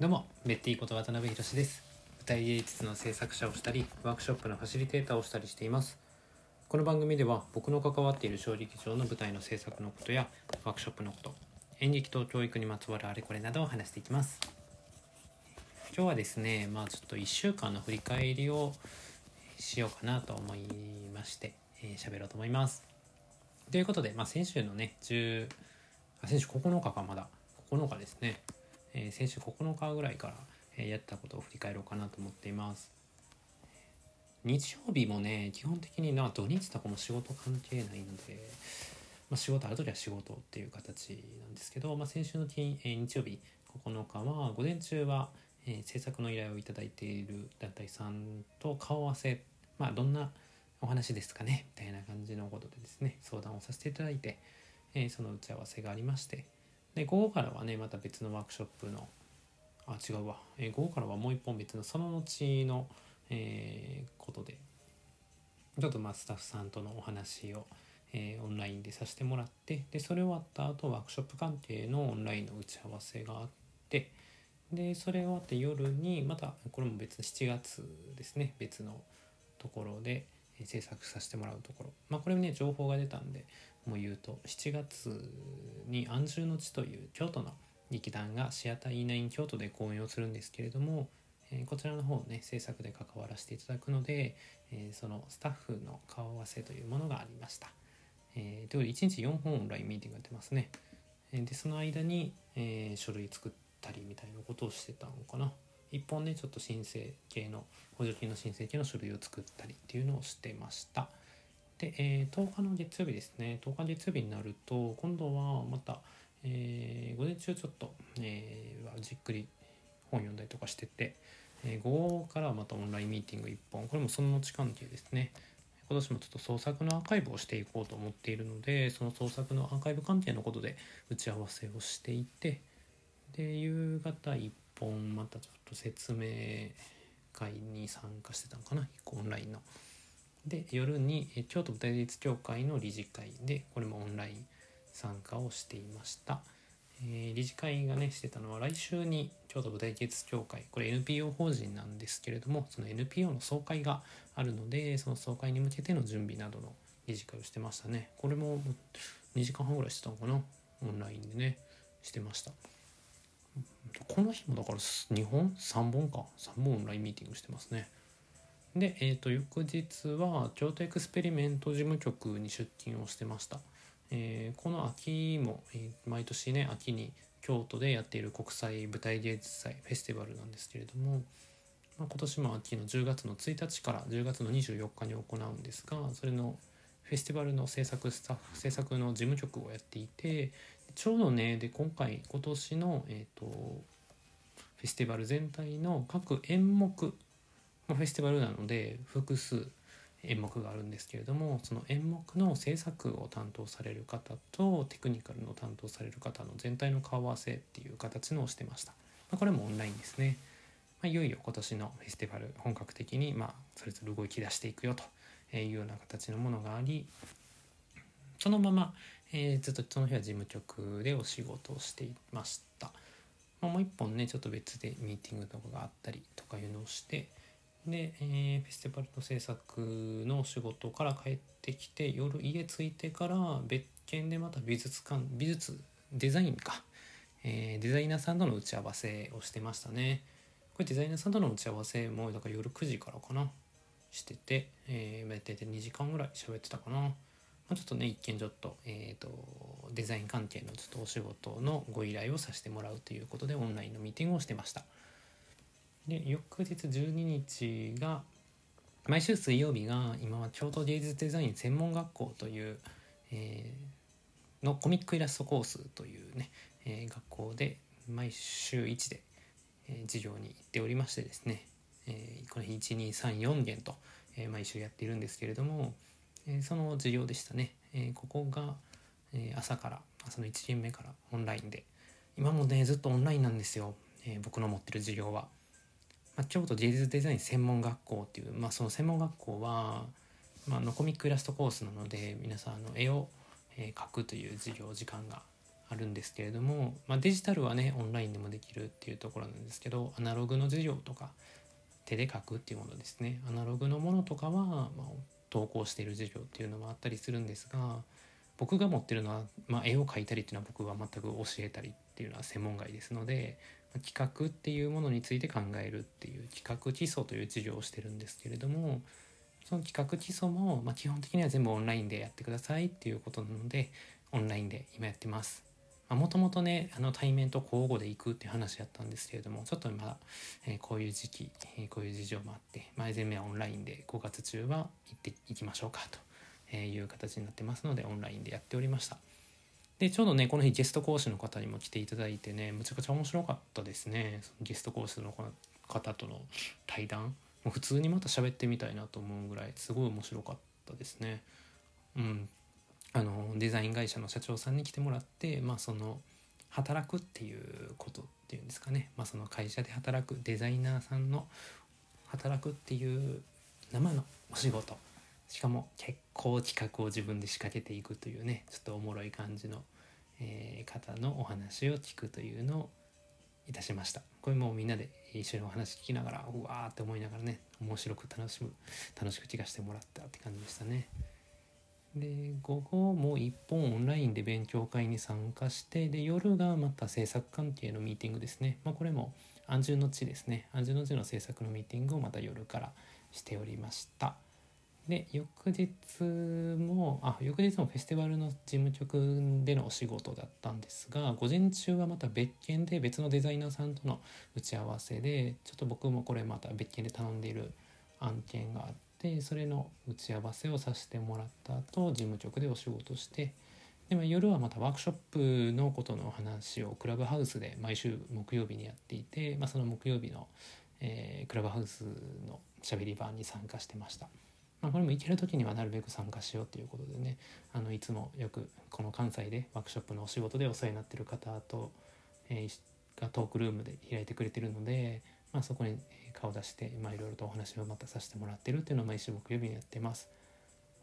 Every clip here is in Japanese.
どうも、ベッティこと渡辺博です。舞台芸術の制作者をしたり、ワークショップのファシリテーターをしたりしています。この番組では、僕の関わっている小劇場の舞台の制作のことや、ワークショップのこと、演劇と教育にまつわるあれこれなどを話していきます。今日はですね、まあちょっと1週間の振り返りをしようかなと思いまして、えー喋ろうと思います。ということで、まあ先週のね、10、あ先週9日かまだ、9日ですね。えー先週9日ぐらいから、えーやったことを振り返ろうかなと思っています。日曜日もね、基本的にな土日とかも仕事関係ないので、まあ、仕事ある時は仕事っていう形なんですけど、まあ、先週の金、えー日曜日9日は午前中は、え制作の依頼をいただいている団体さんと顔合わせ、まあ、どんなお話ですかねみたいな感じのことでですね相談をさせていただいて、えその打ち合わせがありましてで午後からはねまた別のワークショップのあ違うわ、えー午後からはもう一本別のその後の、えーことでちょっとまあスタッフさんとのお話を、えーオンラインでさせてもらってでそれ終わった後ワークショップ関係のオンラインの打ち合わせがあってでそれ終わって夜にまたこれも別の7月ですね別のところで制作させてもらうところ。まあこれね情報が出たんでも言うと7月に安住の地という京都の劇団がシアター E9 京都で公演をするんですけれども、えーこちらの方ね制作で関わらせていただくので、えーそのスタッフの顔合わせというものがありました。えーというより1日4本オンラインミーティングやってますね。えーでその間に、えー書類作ったりみたいなことをしてたのかな。一本ねちょっと申請系の補助金の申請系の書類を作ったりっていうのをしてました。で、えー10日の月曜日ですね。10日月曜日になると今度はまた、えー午前中ちょっと、えーじっくり本読んだりとかしてて、えー午後からまたオンラインミーティング1本。これもその後関係ですね。今年もちょっと創作のアーカイブをしていこうと思っているのでその創作のアーカイブ関係のことで打ち合わせをしていてで夕方1本またちょっと説明会に参加してたのかな。1個オンラインの。で夜に京都舞台芸術協会の理事会でこれもオンライン参加をしていました、えー理事会がねしてたのは来週に京都舞台芸術協会これ NPO 法人なんですけれどもその NPO の総会があるのでその総会に向けての準備などの理事会をしてましたね。これも2時間半ぐらいしてたのかな？オンラインでねしてました。この日もだから2本？3本か？3本オンラインミーティングしてますね。で、えー、と翌日は京都エクスペリメント事務局に出勤をしてました、えーこの秋も、えー毎年ね秋に京都でやっている国際舞台芸術祭フェスティバルなんですけれども、まあ、今年も秋の10月の1日から10月の24日に行うんですがそれのフェスティバルの制作スタッフ制作の事務局をやっていてちょうどねで今回今年の、えー、とフェスティバル全体の各演目まあフェスティバルなので複数演目があるんですけれどもその演目の制作を担当される方とテクニカルの担当される方の全体の顔合わせっていう形のをしてました、まあ、これもオンラインですね、まあ、いよいよ今年のフェスティバル本格的にまあそれぞれ動き出していくよというような形のものがありそのまま、えーずっとその日は事務局でお仕事をしていました、まあ、もう一本ねちょっと別でミーティングとかがあったりとかいうのをしてで、えーフェスティバルの制作の仕事から帰ってきて夜家着いてから別件でまた美術館美術デザインか、えーデザイナーさんとの打ち合わせをしてましたね。これデザイナーさんとの打ち合わせもだから夜9時からかな。してて、えー、大体2時間ぐらい喋ってたかな、ま、ちょっとね一見ちょっと,、えー、とデザイン関係のちょっとお仕事のご依頼をさせてもらうということでオンラインのミーティングをしてました。で翌日12日が毎週水曜日が今は京都芸術デザイン専門学校という、えーのコミックイラストコースというね、えー学校で毎週1で、えー授業に行っておりましてですね、えーこの日1234件と、えー毎週やっているんですけれども、えーその授業でしたね、えーここが、えー朝から朝の1限目からオンラインで今もねずっとオンラインなんですよ、えー僕の持ってる授業は。まあ、京都芸術デザイン専門学校っていう、まあ、その専門学校は、まあ、のコミックイラストコースなので皆さんあの絵を、え描くという授業時間があるんですけれども、まあ、デジタルはねオンラインでもできるっていうところなんですけどアナログの授業とか手で書くっていうものですね。アナログのものとかは、まあ、投稿している授業っていうのもあったりするんですが僕が持ってるのは、まあ、絵を描いたりっていうのは僕は全く教えたりっていうのは専門外ですので、企画っていうものについて考えるっていう企画基礎という授業をしてるんですけれどもその企画基礎も、ま、基本的には全部オンラインでやってくださいっていうことなのでオンラインで今やってます。もともとねあの対面と交互で行くっていう話やったんですけれどもちょっと今、えー、こういう時期、えー、こういう事情もあって前前目はオンラインで5月中は行っていきましょうかという形になってますのでオンラインでやっておりましたでちょうどねこの日ゲスト講師の方にも来ていただいてねむちゃくちゃ面白かったですね。ゲスト講師の方との対談。もう普通にまた喋ってみたいなと思うぐらいすごい面白かったですね。うん。あのデザイン会社の社長さんに来てもらって、まあ、その働くっていうことっていうんですかね、まあ、その会社で働くデザイナーさんの働くっていう生のお仕事。しかも結構企画を自分で仕掛けていくというねちょっとおもろい感じの、えー、方のお話を聞くというのをいたしました。これもみんなで一緒にお話聞きながらうわーって思いながらね面白く楽しむ楽しく聞かせてもらったって感じでしたね。で午後も1本オンラインで勉強会に参加してで夜がまた制作関係のミーティングですね、まあ、これも安住の地ですね。安住の地の制作のミーティングをまた夜からしておりました。で翌日もあ翌日もフェスティバルの事務局でのお仕事だったんですが午前中はまた別件で別のデザイナーさんとの打ち合わせでちょっと僕もこれまた別件で頼んでいる案件があってそれの打ち合わせをさせてもらった後事務局でお仕事してで、も夜はまたワークショップのことの話をクラブハウスで毎週木曜日にやっていて、まあ、その木曜日の、えー、クラブハウスのしゃべり場に参加してました。まあ、これも行ける時にはなるべく参加しようということでねあのいつもよくこの関西でワークショップのお仕事でお世話になってる方と、えー、がトークルームで開いてくれてるので、まあ、そこに顔出して、まあ、いろいろとお話をまたさせてもらってるっていうのを毎週木曜日にやってます。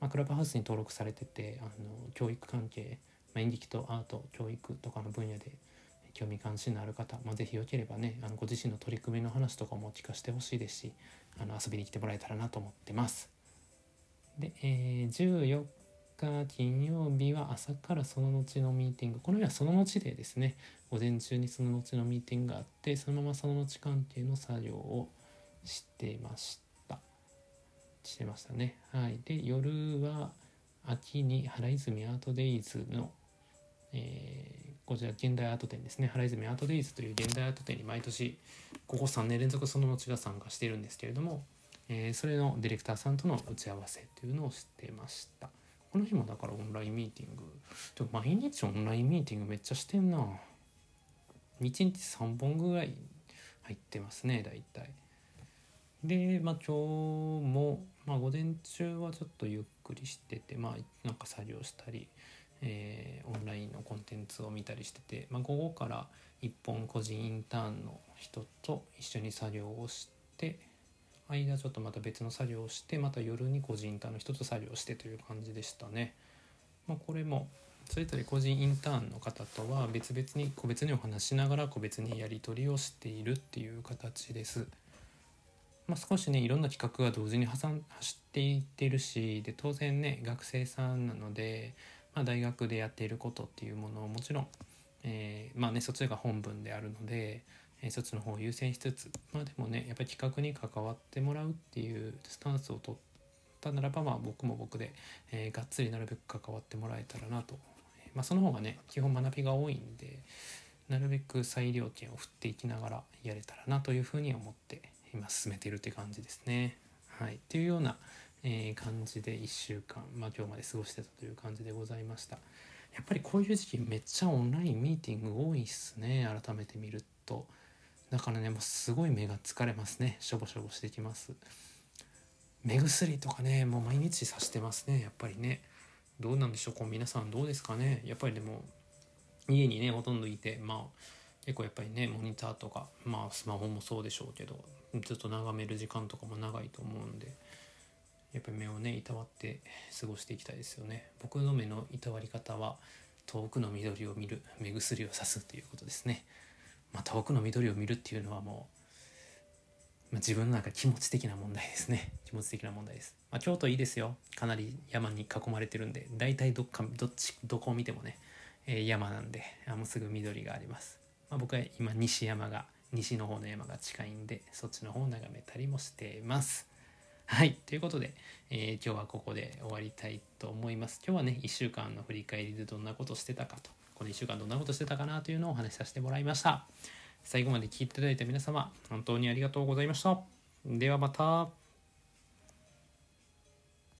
まあ、クラブハウスに登録されててあの教育関係、まあ、演劇とアート教育とかの分野で興味関心のある方、まあ、ぜひよければねあのご自身の取り組みの話とかも聞かせてほしいですしあの遊びに来てもらえたらなと思ってます。で、えー、14日金曜日は朝からその後のミーティング。この日はその後でですね午前中にその後のミーティングがあってそのままその後関係の作業をしてました。してましたね。はい。で夜は秋に原泉アートデイズの、えー、こちら現代アート展ですね。原泉アートデイズという現代アート展に毎年ここ3年連続その後が参加しているんですけれども、え、それのディレクターさんとの打ち合わせというのをしてました。この日もだからオンラインミーティングでも毎日オンラインミーティングめっちゃしてんな。1日3本ぐらい入ってますね大体。でまあ今日も、まあ、午前中はちょっとゆっくりしててまあなんか作業したり、えー、オンラインのコンテンツを見たりしてて、まあ、午後から1本個人インターンの人と一緒に作業をして間ちょっとまた別の作業をしてまた夜に個人インターンの人と作業してという感じでしたね。まあ、これもそれぞれ個人インターンの方とは別々に個別にお話しながら個別にやり取りをしているっていう形です。まあ、少しねいろんな企画が同時に走っていってるしで当然ね学生さんなので、まあ、大学でやっていることっていうものをもちろん、えー、まあねそっちが本文であるので、えー、そっちの方を優先しつつまあでもねやっぱり企画に関わってもらうっていうスタンスを取ったならばまあ僕も僕で、えー、がっつりなるべく関わってもらえたらなと、まあ、その方がね基本学びが多いんでなるべく裁量権を振っていきながらやれたらなというふうに思って今進めているって感じですね。はい、っていうような、えー、感じで1週間、まあ、今日まで過ごしてたという感じでございました。やっぱりこういう時期めっちゃオンラインミーティング多いっすね改めて見るとだからねもうすごい目が疲れますね。しょぼしょぼしてきます。目薬とかねもう毎日さしてますねやっぱりね。どうなんでしょうこう皆さんどうですかね。やっぱりでも家にねほとんどいてまあ結構やっぱりねモニターとかまあスマホもそうでしょうけどずっと眺める時間とかも長いと思うんでやっぱり目をねいたわって過ごしていきたいですよね。僕の目のいたわり方は遠くの緑を見る目薬をさすということですね。まあ、遠くの緑を見るっていうのはもう、まあ、自分の中気持ち的な問題ですね。気持ち的な問題です、まあ、京都いいですよ。かなり山に囲まれてるんで大体どっかどっちどこを見てもね、えー、山なんであもうすぐ緑があります、まあ、僕は今西山が西の方の山が近いんでそっちの方を眺めたりもしています。はい。ということで、えー、今日はここで終わりたいと思います。今日はね1週間の振り返りでどんなことしてたかと。この1週間どんなことしてたかなというのをお話しさせてもらいました。最後まで聞いていただいた皆様本当にありがとうございました。ではまた。